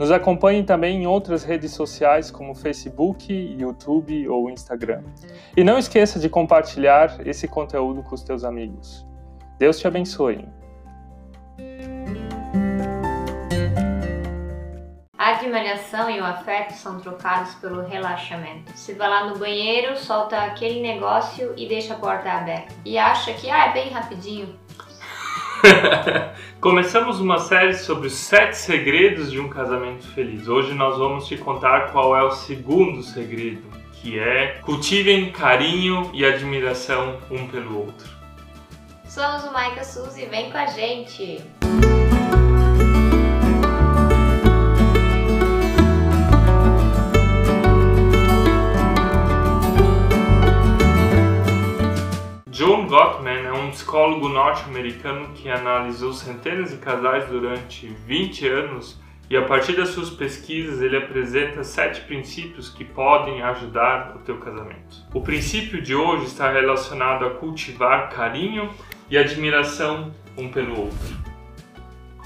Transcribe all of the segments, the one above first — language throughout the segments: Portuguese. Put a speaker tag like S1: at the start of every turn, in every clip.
S1: Nos acompanhe também em outras redes sociais como Facebook, YouTube ou Instagram. E não esqueça de compartilhar esse conteúdo com os teus amigos. Deus te abençoe.
S2: A admiração e o afeto são trocados pelo relaxamento. Você vai lá no banheiro, solta aquele negócio e deixa a porta aberta. E acha que ah, é bem rapidinho.
S1: Começamos uma série sobre os sete segredos de um casamento feliz. Hoje nós vamos te contar qual é o segundo segredo, que é cultivem carinho e admiração um pelo outro.
S2: Somos o Maica Suzy, vem com a gente!
S1: Norte-americano que analisou centenas de casais durante 20 anos e a partir das suas pesquisas ele apresenta sete princípios que podem ajudar o teu casamento. O princípio de hoje está relacionado a cultivar carinho e admiração um pelo outro.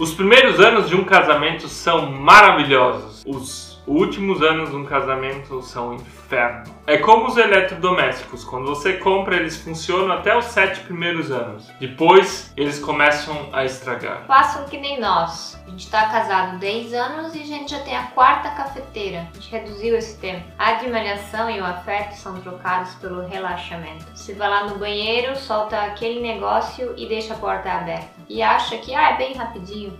S1: Os primeiros anos de um casamento são maravilhosos. Os últimos anos de um casamento são um inferno. É como os eletrodomésticos, quando você compra, eles funcionam até os sete primeiros anos. Depois, eles começam a estragar.
S2: Façam que nem nós. A gente está casado 10 anos e a gente já tem a quarta cafeteira. A gente reduziu esse tempo. A admiração e o afeto são trocados pelo relaxamento. Você vai lá no banheiro, solta aquele negócio e deixa a porta aberta. E acha que ah, é bem rapidinho.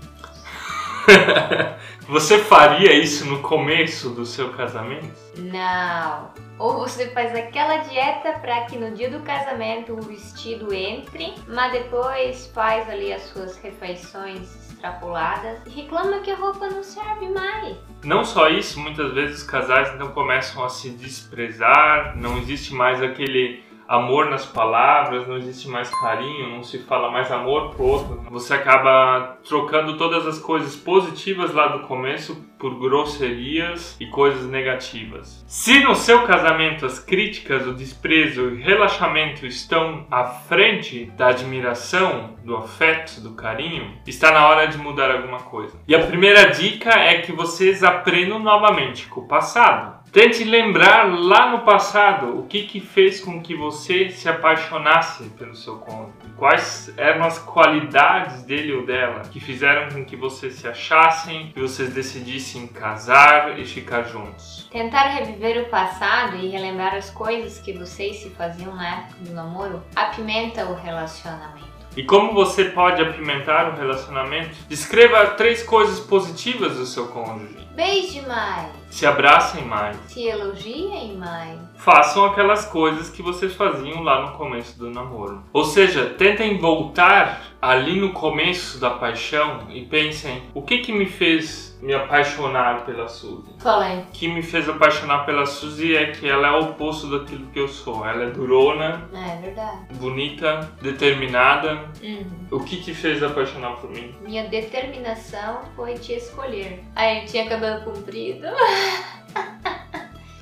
S1: você faria isso no começo do seu casamento?
S2: Não. Ou você faz aquela dieta para que no dia do casamento o vestido entre, mas depois faz ali as suas refeições extrapoladas e reclama que a roupa não serve mais.
S1: Não só isso, muitas vezes os casais então começam a se desprezar, não existe mais aquele amor nas palavras, não existe mais carinho, não se fala mais amor pro outro. Você acaba trocando todas as coisas positivas lá do começo por grosserias e coisas negativas. Se no seu casamento as críticas, o desprezo e o relaxamento estão à frente da admiração, do afeto, do carinho, está na hora de mudar alguma coisa. E a primeira dica é que vocês aprendam novamente com o passado. Tente lembrar lá no passado o que, que fez com que você se apaixonasse pelo seu cônjuge. Quais eram as qualidades dele ou dela que fizeram com que vocês se achassem, que vocês decidissem casar e ficar juntos.
S2: Tentar reviver o passado e relembrar as coisas que vocês se faziam na época do namoro apimenta o relacionamento.
S1: E como você pode apimentar o relacionamento? Descreva três coisas positivas do seu cônjuge.
S2: Beije mais.
S1: Se abracem mais.
S2: Se elogiem mais.
S1: Façam aquelas coisas que vocês faziam lá no começo do namoro. Ou seja, tentem voltar ali no começo da paixão e pensem: o que que me fez me apaixonar pela Suzy.
S2: Qual é?
S1: O que me fez apaixonar pela Suzy é que ela é o oposto daquilo que eu sou. Ela é durona.
S2: É verdade.
S1: Bonita, determinada.
S2: Uhum.
S1: O que te fez apaixonar por mim?
S2: Minha determinação foi te escolher. Aí eu tinha cabelo comprido.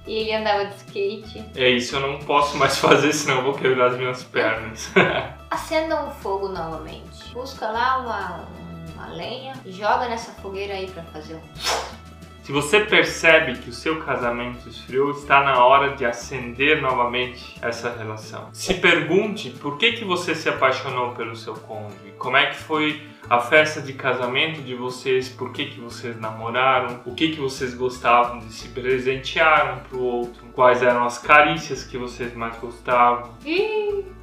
S2: E ele andava de skate.
S1: É isso, eu não posso mais fazer, senão eu vou quebrar as minhas pernas.
S2: Acenda um fogo novamente. Busca lá uma, uma lenha e joga nessa fogueira aí para fazer um.
S1: Se você percebe que o seu casamento esfriou, está na hora de acender novamente essa relação. Se pergunte por que, que você se apaixonou pelo seu cônjuge, como é que foi a festa de casamento de vocês, por que, que vocês namoraram, o que, que vocês gostavam de se presentear um pro outro, quais eram as carícias que vocês mais gostavam,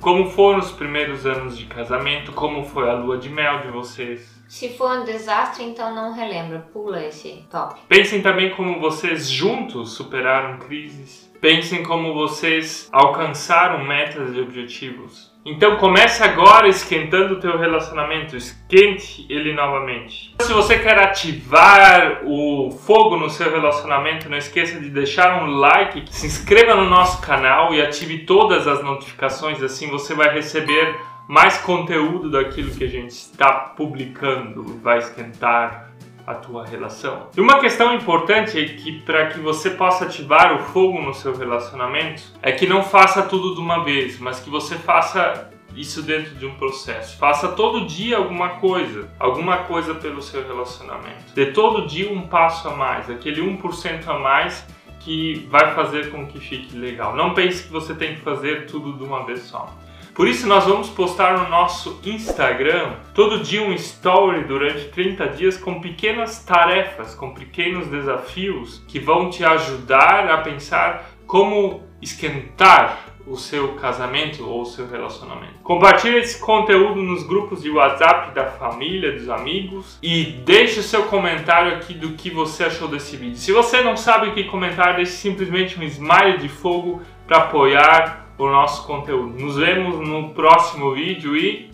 S1: como foram os primeiros anos de casamento, como foi a lua de mel de vocês.
S2: Se for um desastre, então não relembra, pula esse top.
S1: Pensem também como vocês juntos superaram crises. Pensem como vocês alcançaram metas e objetivos. Então comece agora esquentando o teu relacionamento, esquente ele novamente. Se você quer ativar o fogo no seu relacionamento, não esqueça de deixar um like, se inscreva no nosso canal e ative todas as notificações, assim você vai receber mais conteúdo daquilo que a gente está publicando vai esquentar a tua relação. E uma questão importante é que para que você possa ativar o fogo no seu relacionamento é que não faça tudo de uma vez, mas que você faça isso dentro de um processo. Faça todo dia alguma coisa, alguma coisa pelo seu relacionamento. Dê todo dia um passo a mais, aquele 1% a mais que vai fazer com que fique legal. Não pense que você tem que fazer tudo de uma vez só. Por isso nós vamos postar no nosso Instagram todo dia um story durante 30 dias com pequenas tarefas, com pequenos desafios que vão te ajudar a pensar como esquentar o seu casamento ou o seu relacionamento. Compartilhe esse conteúdo nos grupos de WhatsApp da família, dos amigos e deixe o seu comentário aqui do que você achou desse vídeo. Se você não sabe o que comentar, deixe simplesmente um smile de fogo para apoiar o nosso conteúdo. Nos vemos no próximo vídeo e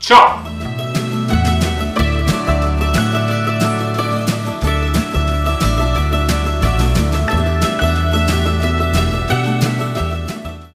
S1: tchau!